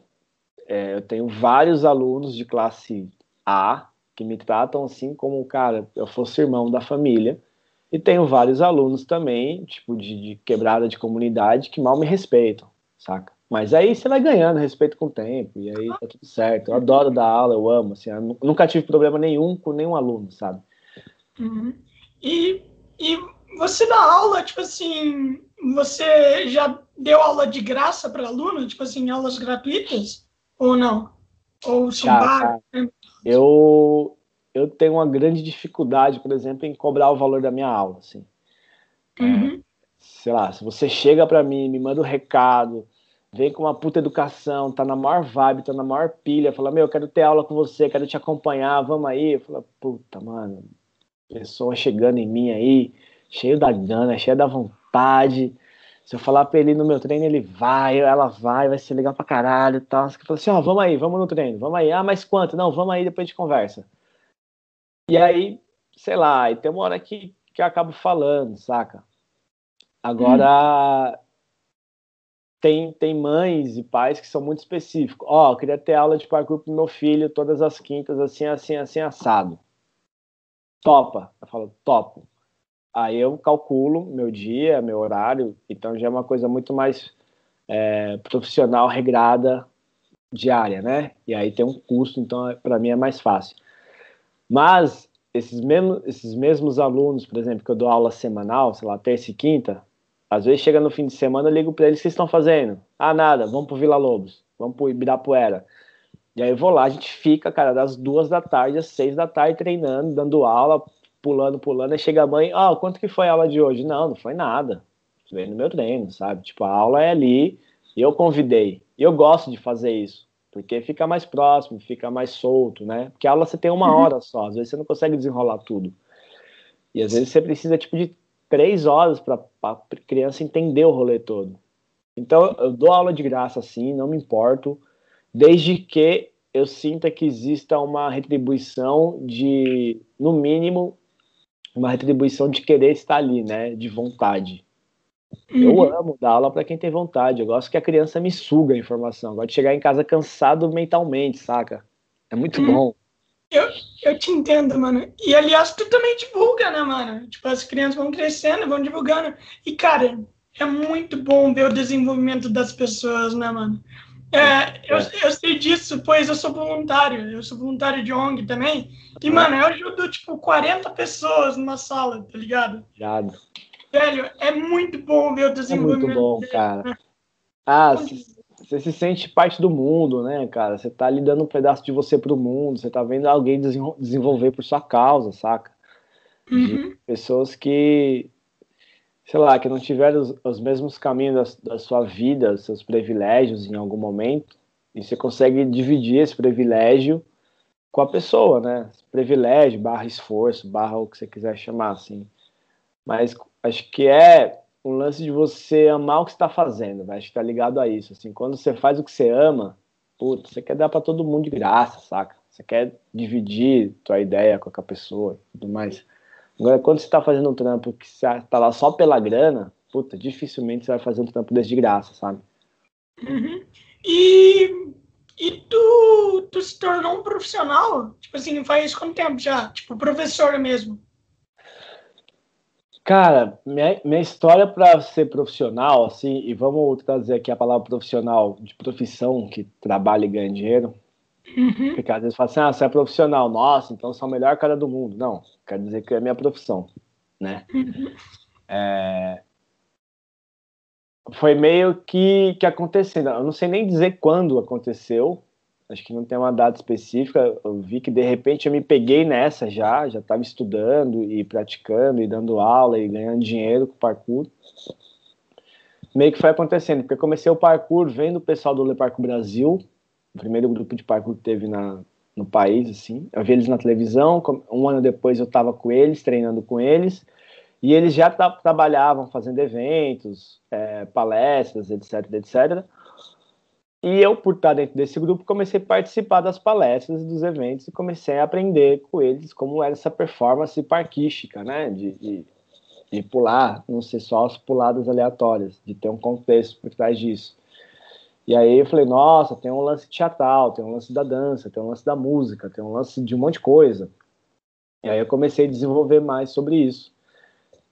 É, eu tenho vários alunos de classe A que me tratam assim como, cara, eu fosse irmão da família. E tenho vários alunos também, tipo, de, de quebrada de comunidade, que mal me respeitam, saca? Mas aí você vai ganhando respeito com o tempo, e aí tá tudo certo. Eu adoro dar aula, eu amo, assim, eu nunca tive problema nenhum com nenhum aluno, sabe? Uhum. E, e você dá aula, tipo assim, você já deu aula de graça para aluno, tipo assim, aulas gratuitas? Ou não? Ou são já, Eu, eu tenho uma grande dificuldade, por exemplo, em cobrar o valor da minha aula, assim. Uhum. É, sei lá, se você chega para mim, me manda um recado, vem com uma puta educação, tá na maior vibe, tá na maior pilha, fala, meu, eu quero ter aula com você, quero te acompanhar, vamos aí. Eu falo, puta, mano, pessoa chegando em mim aí, cheio da gana, cheio da vontade. Se eu falar pra ele no meu treino, ele vai, ela vai, vai ser legal pra caralho e tal. Você fala assim, ó, oh, vamos aí, vamos no treino, vamos aí. Ah, mas quanto? Não, vamos aí, depois a gente conversa. E aí, sei lá, e tem uma hora que, que eu acabo falando, saca? Agora, hum tem, tem mães e pais que são muito específicos. Ó, oh, queria ter aula de parkour pro meu filho todas as quintas, assim, assim, assim, assado. Topa. Eu falo, topo. Aí eu calculo meu dia, meu horário, então já é uma coisa muito mais é, profissional, regrada, diária, né? E aí tem um custo, então para mim é mais fácil. Mas esses mesmos, esses mesmos alunos, por exemplo, que eu dou aula semanal, sei lá, terça e quinta, às vezes chega no fim de semana, eu ligo para eles, o que vocês estão fazendo? Ah, nada, vamos pro Vila Lobos, vamos pro Ibirapuera. E aí eu vou lá, a gente fica, cara, das duas da tarde às seis da tarde treinando, dando aula, pulando, pulando, aí chega a mãe, ó, oh, quanto que foi a aula de hoje? Não, não foi nada. Veio no meu treino, sabe? Tipo, a aula é ali, eu convidei. E eu gosto de fazer isso, porque fica mais próximo, fica mais solto, né? Porque a aula você tem uma uhum. hora só, às vezes você não consegue desenrolar tudo. E às vezes você precisa, tipo, de três horas para a criança entender o rolê todo. Então, eu dou aula de graça sim, não me importo, desde que eu sinta que exista uma retribuição de, no mínimo, uma retribuição de querer estar ali, né? De vontade. Uhum. Eu amo dar aula para quem tem vontade. Eu gosto que a criança me suga a informação. Eu gosto de chegar em casa cansado mentalmente, saca? É muito uhum. bom. Eu, eu te entendo, mano. E aliás, tu também divulga, né, mano? Tipo, as crianças vão crescendo, vão divulgando. E, cara, é muito bom ver o desenvolvimento das pessoas, né, mano? É, eu, é. eu sei disso, pois eu sou voluntário. Eu sou voluntário de ONG também. E, mano, eu ajudo, tipo, 40 pessoas numa sala, tá ligado? Obrigado. Velho, é muito bom ver o desenvolvimento. É muito bom, cara. Né? Ah, você se sente parte do mundo, né, cara? Você tá ali dando um pedaço de você pro mundo, você tá vendo alguém desenvolver por sua causa, saca? Uhum. pessoas que, sei lá, que não tiveram os, os mesmos caminhos da, da, sua vida, seus privilégios em algum momento, e você consegue dividir esse privilégio com a pessoa, né? Privilégio, barra esforço, barra o que você quiser chamar, assim. Mas acho que é um lance de você amar o que está fazendo, vai, acho que tá ligado a isso, assim, quando você faz o que você ama, puta, você quer dar para todo mundo de graça, saca? Você quer dividir tua ideia com a pessoa tudo mais. Agora, quando você está fazendo um trampo que você tá lá só pela grana, puta, dificilmente você vai fazer um trampo desse de graça, sabe? Uhum. E, e tu, tu se tornou um profissional? Tipo assim, faz quanto tempo já? Tipo, professor mesmo? Cara, minha, minha história para ser profissional, assim, e vamos trazer aqui a palavra profissional de profissão que trabalha e ganha dinheiro. Uhum. Porque às vezes fala assim, ah, você é profissional, nossa, então você é o melhor cara do mundo. Não, quer dizer que é minha profissão, né? Uhum. É... Foi meio que, que acontecendo. Eu não sei nem dizer quando aconteceu, acho que não tem uma data específica. Eu vi que de repente eu me peguei nessa já, já estava estudando e praticando e dando aula e ganhando dinheiro com parkour. Meio que foi acontecendo, porque comecei o parkour vendo o pessoal do Le Parkour Brasil, o primeiro grupo de parkour que teve na, no país, assim. Eu vi eles na televisão, um ano depois eu estava com eles, treinando com eles, e eles já tra trabalhavam fazendo eventos, é, palestras, etc, etc. E eu, por estar dentro desse grupo, comecei a participar das palestras, dos eventos e comecei a aprender com eles como era essa performance parquística, né? De, de, de, pular, não ser só as puladas aleatórias, de ter um contexto por trás disso. E aí eu falei, nossa, tem um lance teatral, tem um lance da dança, tem um lance da música, tem um lance de um monte de coisa. E aí eu comecei a desenvolver mais sobre isso.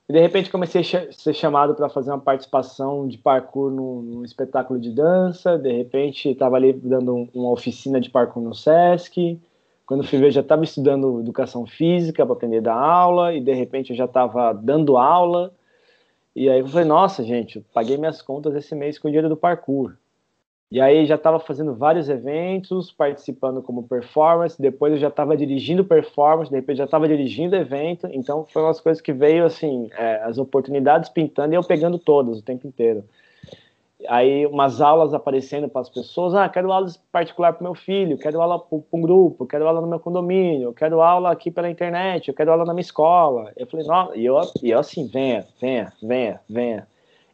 E de repente comecei a ser chamado para fazer uma participação de parkour num, num, espetáculo de dança. De repente estava ali dando um, uma oficina de parkour no Sesc. Quando fui ver, já estava estudando educação física para aprender da aula. E de repente eu já estava dando aula. E aí eu falei, nossa, gente, eu paguei minhas contas esse mês com o dinheiro do parkour. E aí já estava fazendo vários eventos, participando como performance, depois eu já estava dirigindo performance, de repente já estava dirigindo evento, então foi umas coisas que veio assim, é, as oportunidades pintando e eu pegando todas o tempo inteiro. Aí umas aulas aparecendo para as pessoas, ah, quero aula particular para meu filho, quero aula para um grupo, quero aula no meu condomínio, quero aula aqui pela internet, eu quero aula na minha escola. Eu falei, não, e eu, e eu assim, venha, venha, venha, venha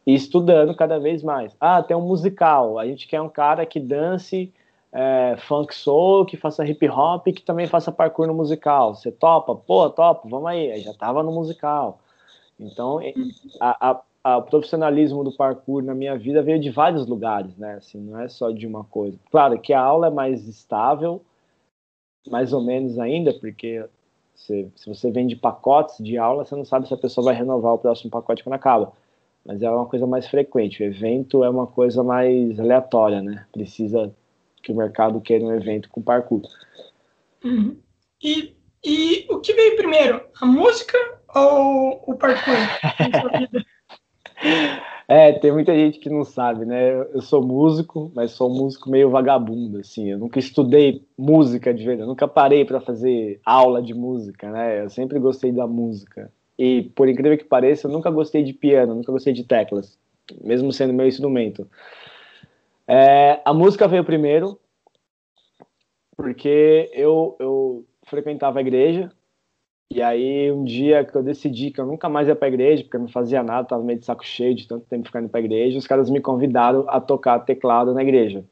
e estudando cada vez mais. Ah, tem um musical, a gente quer um cara que dance é, funk soul, que faça hip hop, que também faça parkour no musical. Você topa? Pô, topa, vamos aí. aí já tava no musical. Então, a, a, a, o profissionalismo do parkour na minha vida veio de vários lugares, né? Assim, não é só de uma coisa. Claro que a aula é mais estável, mais ou menos ainda, porque se, se você vende pacotes de aula, você não sabe se a pessoa vai renovar o próximo pacote quando acaba mas é uma coisa mais frequente. O evento é uma coisa mais aleatória, né? Precisa que o mercado queira um evento com parkour. Uhum. E, e o que veio primeiro, a música ou o parkour? É, tem muita gente que não sabe, né? Eu sou músico, mas sou um músico meio vagabundo, assim. Eu nunca estudei música de verdade, eu nunca parei para fazer aula de música, né? Eu sempre gostei da música. E, por incrível que pareça, eu nunca gostei de piano, nunca gostei de teclas, mesmo sendo meu instrumento. É, a música veio primeiro, porque eu, eu frequentava a igreja, e aí um dia que eu decidi que eu nunca mais ia para a igreja, porque eu não fazia nada, estava meio de saco cheio de tanto tempo ficando para a igreja, os caras me convidaram a tocar teclado na igreja.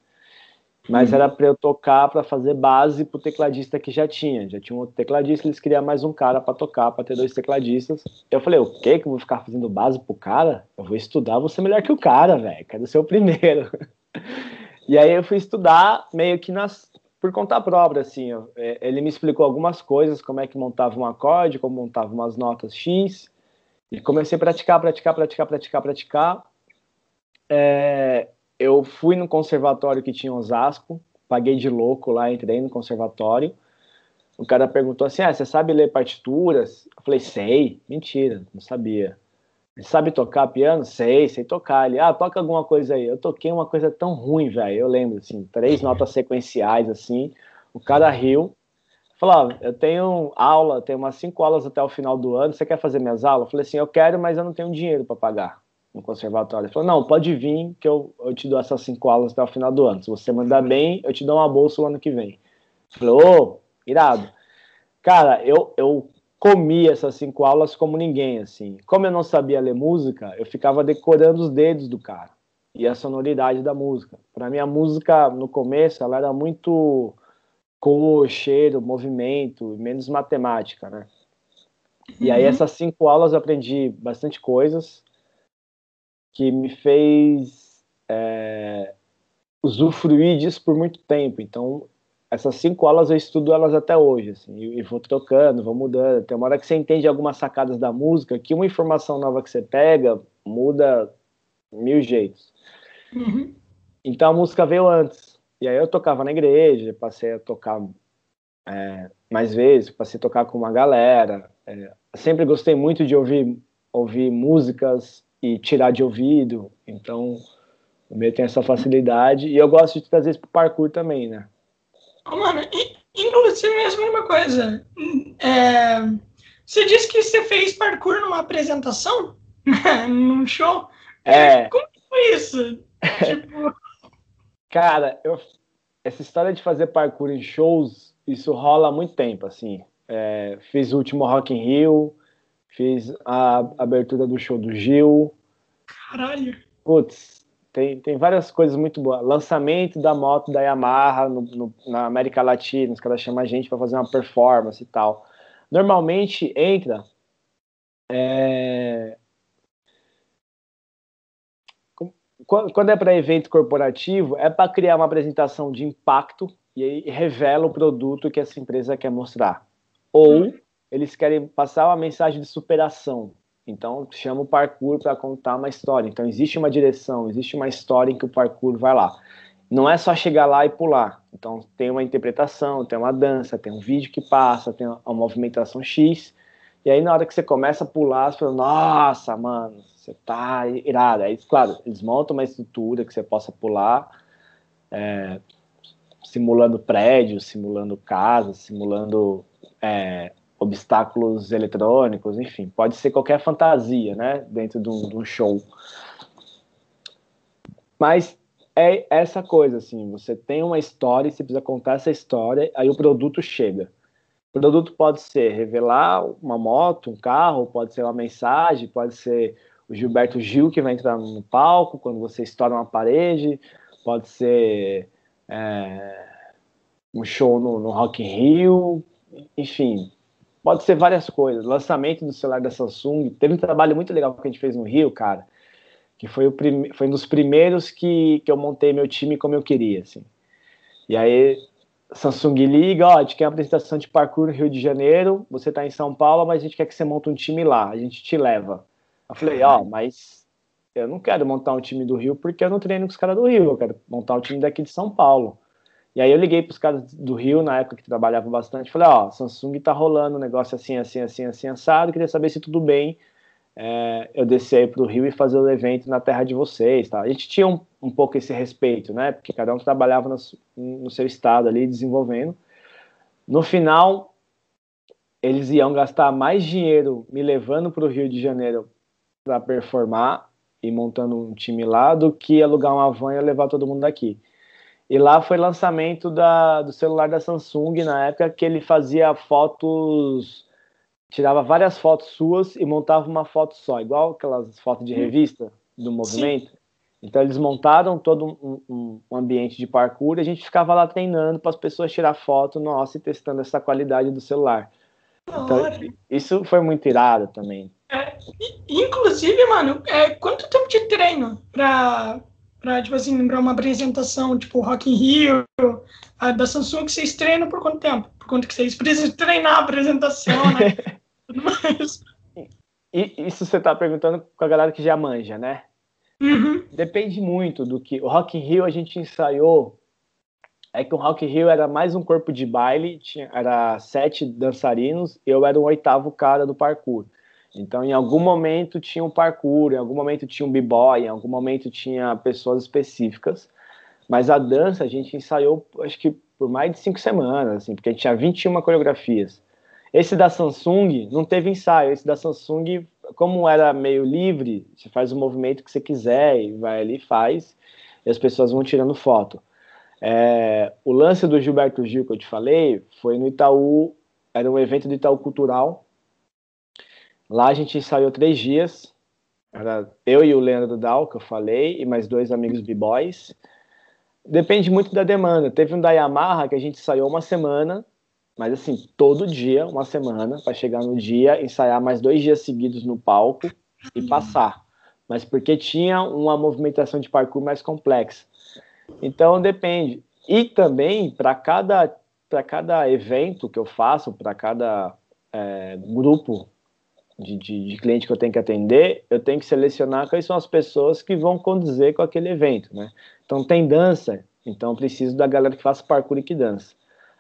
Mas uhum. era para eu tocar para fazer base pro tecladista que já tinha. Já tinha um outro tecladista, eles queriam mais um cara para tocar, para ter dois tecladistas. Eu falei, o quê? Que eu vou ficar fazendo base pro cara? Eu vou estudar, vou ser melhor que o cara, velho. Quero ser o primeiro. e aí eu fui estudar meio que nas, por conta própria, assim. É, ele me explicou algumas coisas, como é que montava um acorde, como montava umas notas X. E comecei a praticar, praticar, praticar, praticar, praticar. É, eu fui no conservatório que tinha Osasco, paguei de louco lá, entrei no conservatório. O cara perguntou assim: Ah, você sabe ler partituras? Eu falei: Sei. Mentira, não sabia. Você sabe tocar piano? Sei, sei tocar. Ele, ah, toca alguma coisa aí. Eu toquei uma coisa tão ruim, velho. Eu lembro, assim, três notas sequenciais, assim. O cara riu. Falou: Eu tenho aula, tenho umas cinco aulas até o final do ano. Você quer fazer minhas aulas? Eu falei assim: Eu quero, mas eu não tenho dinheiro para pagar no conservatório. Ele falou, não, pode vir que eu, eu te dou essas cinco aulas até o final do ano. Se você mandar bem, eu te dou uma bolsa o ano que vem. Eu falei, ô, oh, irado. Cara, eu, eu comi essas cinco aulas como ninguém, assim. Como eu não sabia ler música, eu ficava decorando os dedos do cara e a sonoridade da música. Para mim, a música, no começo, ela era muito cor, cheiro, movimento, menos matemática, né? E aí, uhum. essas cinco aulas eu aprendi bastante coisas que me fez é, usufruir disso por muito tempo. Então, essas cinco aulas eu estudo elas até hoje, assim, e, vou trocando, vou mudando. Tem uma hora que você entende algumas sacadas da música, que uma informação nova que você pega muda mil jeitos. Uhum. Então a música veio antes. E aí eu tocava na igreja, passei a tocar é, mais vezes, passei a tocar com uma galera. É, sempre gostei muito de ouvir, ouvir músicas e tirar de ouvido. Então, o meu tem essa facilidade. E eu gosto de trazer isso pro parkour também, né? Oh, mano, inclusive mesmo uma coisa. É, você disse que você fez parkour numa apresentação? num show? É. Como foi isso? tipo... Cara, eu, essa história de fazer parkour em shows, isso rola há muito tempo, assim. É, fiz o último Rock in Rio, Fiz a abertura do show do Gil. Caralho! Putz, tem, tem várias coisas muito boas. Lançamento da moto da Yamaha no, no, na América Latina, os caras chamam a gente para fazer uma performance e tal. Normalmente entra. É... Quando é para evento corporativo, é para criar uma apresentação de impacto e aí revela o produto que essa empresa quer mostrar. Ou eles querem passar uma mensagem de superação. Então chama o parkour para contar uma história. Então existe uma direção, existe uma história em que o parkour vai lá. Não é só chegar lá e pular. Então tem uma interpretação, tem uma dança, tem um vídeo que passa, tem uma movimentação X. E aí na hora que você começa a pular, você fala, nossa, mano, você tá irado. Aí, claro, eles montam uma estrutura que você possa pular, é, simulando prédios, simulando casas, simulando é, obstáculos eletrônicos, enfim, pode ser qualquer fantasia, né, dentro de um, de um show. Mas é essa coisa, assim, você tem uma história, você precisa contar essa história, aí o produto chega. O produto pode ser revelar uma moto, um carro, pode ser uma mensagem, pode ser o Gilberto Gil que vai entrar no palco quando você estoura uma parede, pode ser é, um show no, no Rock in Rio, enfim, pode ser várias coisas. Lançamento do celular da Samsung. Teve um trabalho muito legal que a gente fez no Rio, cara, que foi, o prim... foi um dos primeiros que, que eu montei meu time como eu queria, assim. E aí, Samsung liga, ó, a gente quer uma apresentação de parkour no Rio de Janeiro, você tá em São Paulo, mas a gente quer que você monte um time lá, a gente te leva. Eu falei, ó, mas eu não quero montar um time do Rio porque eu não treino com os caras do Rio, eu quero montar um time daqui de São Paulo. E aí eu liguei para os caras do Rio, na época que trabalhavam bastante, falei, ó, Samsung tá rolando um negócio assim, assim, assim, assim, assado, queria saber se tudo bem é, eu descer aí pro Rio e fazer o evento na terra de vocês, tá? A gente tinha um, um pouco esse respeito, né? Porque cada um trabalhava no, no seu estado ali, desenvolvendo. No final, eles iam gastar mais dinheiro me levando para o Rio de Janeiro para performar e montando um time lá do que alugar uma van e levar todo mundo daqui. E lá foi lançamento da, do celular da Samsung, na época que ele fazia fotos, tirava várias fotos suas e montava uma foto só, igual aquelas fotos de revista do movimento. Sim. Então eles montaram todo um, um, um, ambiente de parkour e a gente ficava lá treinando para as pessoas tirar foto nossa e testando essa qualidade do celular. Então, isso foi muito irado também. É, inclusive, mano, é, quanto tempo de treino para para tipo assim, lembrar uma apresentação, tipo Rock in Rio, a da Samsung, que vocês treinam por quanto tempo? Por quanto que vocês precisam treinar a apresentação, né? Tudo mais. E isso você tá perguntando com a galera que já manja, né? Uhum. Depende muito do que. O Rock in Rio a gente ensaiou. É que o Rock in Rio era mais um corpo de baile, tinha, era sete dançarinos, eu era o oitavo cara do parkour. Então, em algum momento tinha um parkour, em algum momento tinha um b-boy, em algum momento tinha pessoas específicas. Mas a dança a gente ensaiou, acho que por mais de cinco semanas, assim, porque a gente tinha 21 coreografias. Esse da Samsung não teve ensaio. Esse da Samsung, como era meio livre, você faz o movimento que você quiser e vai ali e faz, e as pessoas vão tirando foto. É, o lance do Gilberto Gil que eu te falei foi no Itaú, era um evento do Itaú Cultural, Lá a gente ensaiou três dias. Era eu e o Leandro Dal, que eu falei, e mais dois amigos b-boys. Depende muito da demanda. Teve um da Yamaha que a gente ensaiou uma semana, mas assim, todo dia, uma semana, para chegar no dia, ensaiar mais dois dias seguidos no palco e passar. Mas porque tinha uma movimentação de parkour mais complexa. Então depende. E também, para cada, cada evento que eu faço, para cada é, grupo de, de, de, cliente que eu tenho que atender, eu tenho que selecionar quais são as pessoas que vão condizer com aquele evento, né? Então tem dança, então preciso da galera que faz parkour e que dança.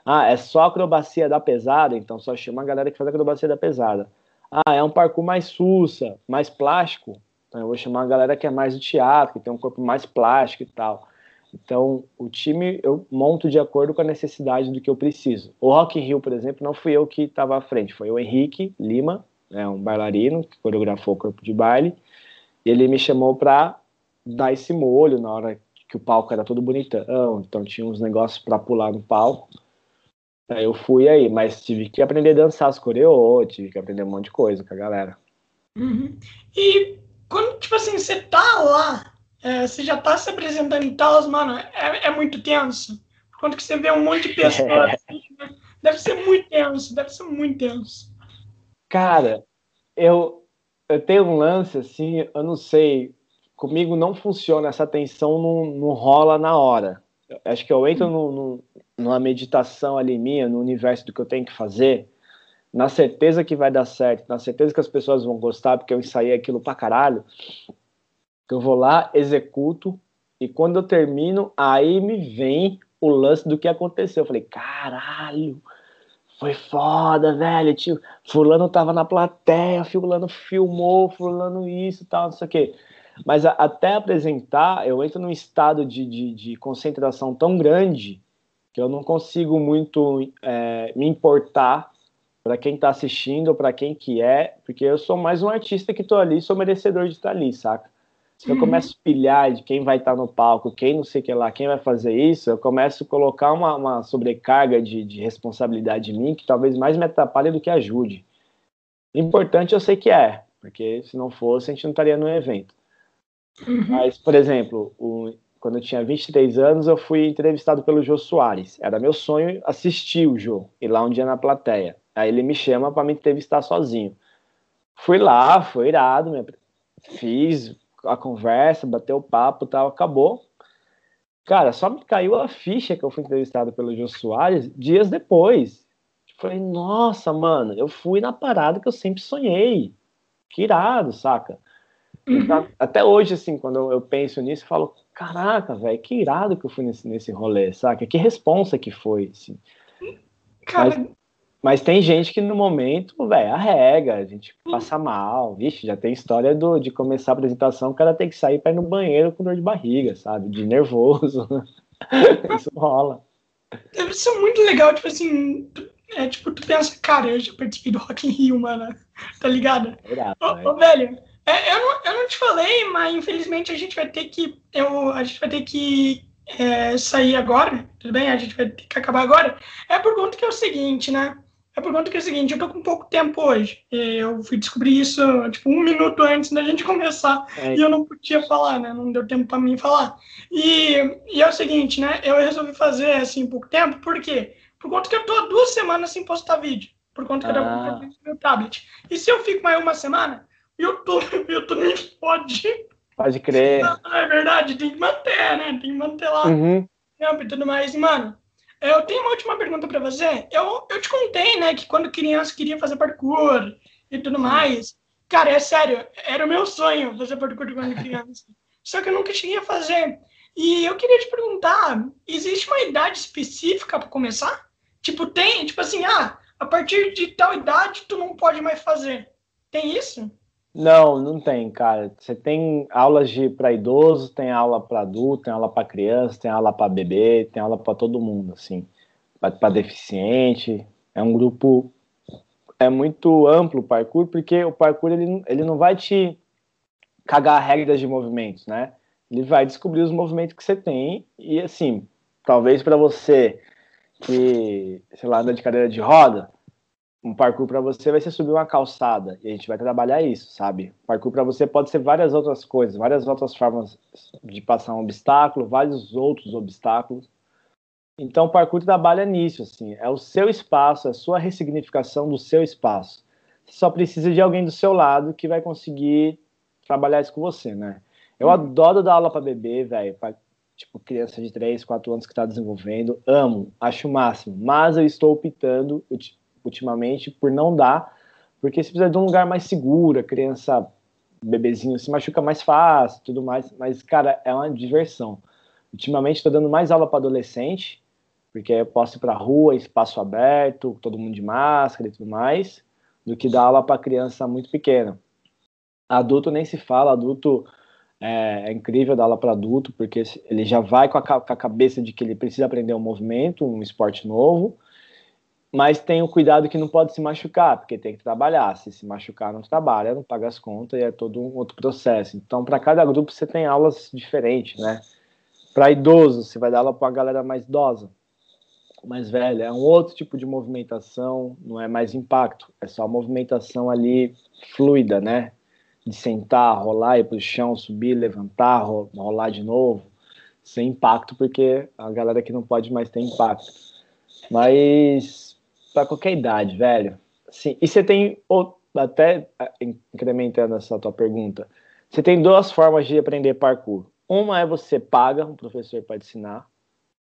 Ah, é só acrobacia da pesada, então só chama a galera que faz acrobacia da pesada. Ah, é um parkour mais sussa, mais plástico, então eu vou chamar a galera que é mais do teatro, que tem um corpo mais plástico e tal. Então, o time eu monto de acordo com a necessidade do que eu preciso. O Rock in Rio, por exemplo, não fui eu que estava à frente, foi o Henrique Lima, né, um bailarino que coreografou o corpo de baile, e ele me chamou para dar esse molho na hora que o palco era todo bonitão, então tinha uns negócios para pular no palco. Aí eu fui aí, mas tive que aprender a dançar as coreô, tive que aprender um monte de coisa com a galera. Uhum. E quando, tipo assim, você tá lá, é, você já tá se apresentando em tal, mano, é, é, muito tenso. Quando que você vê um monte de pessoas, é. assim, né, deve ser muito tenso, deve ser muito tenso. Cara, eu, eu tenho um lance assim, eu não sei, comigo não funciona, essa tensão não, não rola na hora. Eu acho que eu entro no, no, numa meditação ali minha, no universo do que eu tenho que fazer, na certeza que vai dar certo, na certeza que as pessoas vão gostar, porque eu ensaiei aquilo pra caralho, eu vou lá, executo, e quando eu termino, aí me vem o lance do que aconteceu. Eu falei, caralho, foi foda, velho. Tio, fulano tava na plateia, fulano filmou, fulano isso tal, não sei o quê. Mas a, até apresentar, eu entro num estado de, de, de concentração tão grande que eu não consigo muito é, me importar para quem está assistindo, para quem que é, porque eu sou mais um artista que estou ali, sou merecedor de estar ali, saca? Se eu começo a pilhar de quem vai estar tá no palco, quem não sei o que lá, quem vai fazer isso, eu começo a colocar uma, uma sobrecarga de, de responsabilidade em mim que talvez mais me atrapalhe do que ajude. Importante eu sei que é, porque se não fosse, a gente não estaria no evento. Uhum. Mas, por exemplo, o, quando eu tinha 23 anos, eu fui entrevistado pelo Jô Soares. Era meu sonho assistir o Jô, ir lá um dia na plateia. Aí ele me chama para me entrevistar sozinho. Fui lá, foi irado, fiz a conversa, bateu o papo tal, acabou. Cara, só me caiu a ficha que eu fui entrevistado pelo Jô Soares dias depois. Falei, nossa, mano, eu fui na parada que eu sempre sonhei. Que irado, saca? Uhum. Até hoje, assim, quando eu penso nisso, eu falo, caraca, velho, que irado que eu fui nesse, nesse rolê, saca? Que responsa que foi, assim. Cara... Mas, mas tem gente que no momento, velho, arrega, a gente passa mal, vixe, já tem história do, de começar a apresentação, o cara tem que sair pra ir no banheiro com dor de barriga, sabe? De nervoso. Isso rola. Deve ser muito legal, tipo assim, é tipo, tu pensa, cara, eu já participei do Rock in Rio, mano, tá ligado? É irado, ô, ô, velho, é, eu, não, eu não te falei, mas infelizmente a gente vai ter que. Eu, a gente vai ter que é, sair agora, tudo bem? A gente vai ter que acabar agora. É por conta que é o seguinte, né? É por conta que é o seguinte, eu tô com pouco tempo hoje. Eu fui descobrir isso, tipo, um minuto antes da gente começar. É. E eu não podia falar, né? Não deu tempo para mim falar. E, e é o seguinte, né? Eu resolvi fazer, assim, pouco tempo, por quê? Por conta que eu tô duas semanas sem postar vídeo. Por conta que ah. eu do meu tablet. E se eu fico mais uma semana, YouTube, YouTube me fode. Pode crer. Não, é verdade, tem que manter, né? Tem que manter lá uhum. e tudo mais. Mano, eu tenho uma última pergunta para você. Eu, eu te contei, né, que quando criança queria fazer parkour e tudo mais. Cara, é sério, era o meu sonho fazer parkour quando criança. Só que eu nunca cheguei a fazer. E eu queria te perguntar, existe uma idade específica para começar? Tipo, tem, tipo assim, ah, a partir de tal idade tu não pode mais fazer. Tem isso? Não, não tem, cara. Você tem aulas de para idoso, tem aula para adulto, tem aula para criança, tem aula para bebê, tem aula para todo mundo, assim, para deficiente. É um grupo é muito amplo o parkour, porque o parkour ele, ele não vai te cagar regras de movimentos, né? Ele vai descobrir os movimentos que você tem e assim, talvez para você que, sei lá, anda de cadeira de roda, um parkour para você vai ser subir uma calçada e a gente vai trabalhar isso, sabe? Parkour para você pode ser várias outras coisas, várias outras formas de passar um obstáculo, vários outros obstáculos. Então, o parkour trabalha nisso, assim, é o seu espaço, é a sua ressignificação do seu espaço. Você só precisa de alguém do seu lado que vai conseguir trabalhar isso com você, né? Eu hum. adoro dar aula para bebê, velho, tipo criança de 3, 4 anos que está desenvolvendo, amo, acho o máximo, mas eu estou optando, eu ultimamente por não dar, porque você precisa de um lugar mais seguro, a criança, bebezinho, se machuca mais fácil, tudo mais, mas, cara, é uma diversão. Ultimamente estou dando mais aula para adolescente, porque eu posso ir para rua, espaço aberto, todo mundo de máscara e tudo mais, do que dar aula para criança muito pequena. Adulto nem se fala, adulto é, é incrível dar aula para adulto, porque ele já vai com a, com a, cabeça de que ele precisa aprender um movimento, um esporte novo, mas tem o cuidado que não pode se machucar, porque tem que trabalhar. Se se machucar, não trabalha, não paga as contas e é todo um outro processo. Então, para cada grupo, você tem aulas diferentes, né? Para idoso, você vai dar aula para a galera mais idosa, mais velha. É um outro tipo de movimentação, não é mais impacto, é só movimentação ali fluida, né? De sentar, rolar, ir para o chão, subir, levantar, rolar de novo, sem impacto, porque a galera que não pode mais ter impacto. Mas para qualquer idade, velho. Sim. E você tem, até incrementando essa tua pergunta, você tem duas formas de aprender parkour. Uma é você paga um professor para te ensinar,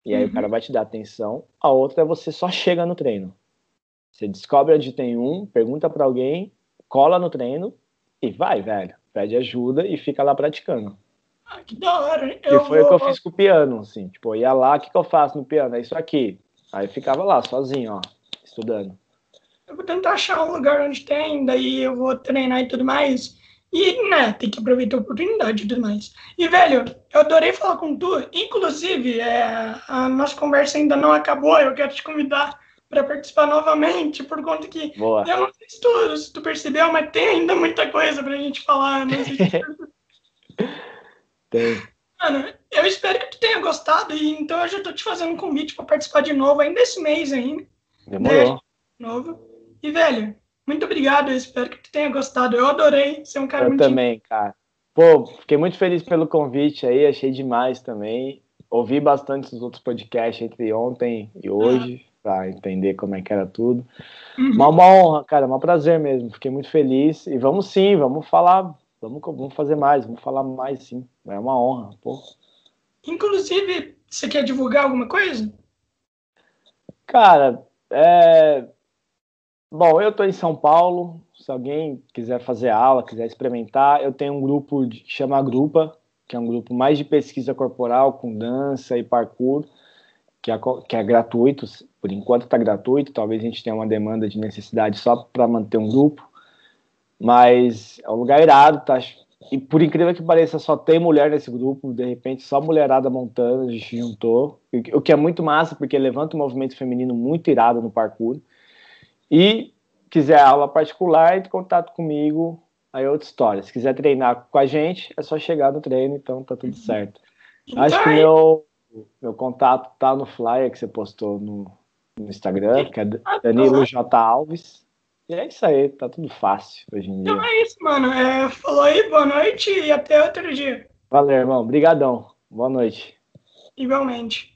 e aí uhum. o cara vai te dar atenção. A outra é você só chega no treino. Você descobre onde tem um, pergunta para alguém, cola no treino e vai, velho. Pede ajuda e fica lá praticando. Ah, que da hora. Eu e foi vou... o que eu fiz com o piano, assim. Tipo, eu ia lá, o que, que eu faço no piano? É isso aqui. Aí ficava lá, sozinho, ó, estudando. Eu vou tentar achar um lugar onde tem, daí eu vou treinar e tudo mais. E, né, tem que aproveitar a oportunidade e tudo mais. E, velho, eu adorei falar com tu. Inclusive, é, a nossa conversa ainda não acabou. Eu quero te convidar para participar novamente, por conta que Boa. eu não sei se tu, se tu percebeu, mas tem ainda muita coisa pra gente falar. Não sei se tem. Mano, eu espero que tu tenha gostado, e então eu já tô te fazendo um convite para participar de novo, ainda esse mês ainda. Demorou. Né? Novo. E, velho, muito obrigado, eu espero que tu tenha gostado. Eu adorei ser um cara eu muito... Eu também, cara. Pô, fiquei muito feliz pelo convite aí, achei demais também. Ouvi bastante os outros podcasts entre ontem e hoje, ah. para entender como é que era tudo. Uhum. Uma, uma honra, cara, um prazer mesmo. Fiquei muito feliz. E vamos sim, vamos falar, vamos, vamos fazer mais, vamos falar mais sim. É uma honra, pô. Inclusive, você quer divulgar alguma coisa? Cara, é, Bom, eu estou em São Paulo. Se alguém quiser fazer aula, quiser experimentar, eu tenho um grupo que chama Grupa, que é um grupo mais de pesquisa corporal com dança e parkour, que é, que é gratuito. Por enquanto está gratuito. Talvez a gente tenha uma demanda de necessidade só para manter um grupo. Mas é um lugar irado, tá? E por incrível que pareça, só tem mulher nesse grupo. De repente, só mulherada montando, a gente juntou. O que é muito massa, porque levanta um movimento feminino muito irado no parkour. E quiser aula particular, entre em contato comigo, aí é outra história. Se quiser treinar com a gente, é só chegar no treino, então tá tudo certo. Acho que meu, meu contato tá no flyer que você postou no, no Instagram, que é Danilo J. Alves. E é isso aí, tá tudo fácil hoje em dia. Então é isso, mano. É, falou aí, boa noite e até outro dia. Valeu, irmão. Obrigadão. Boa noite. Igualmente.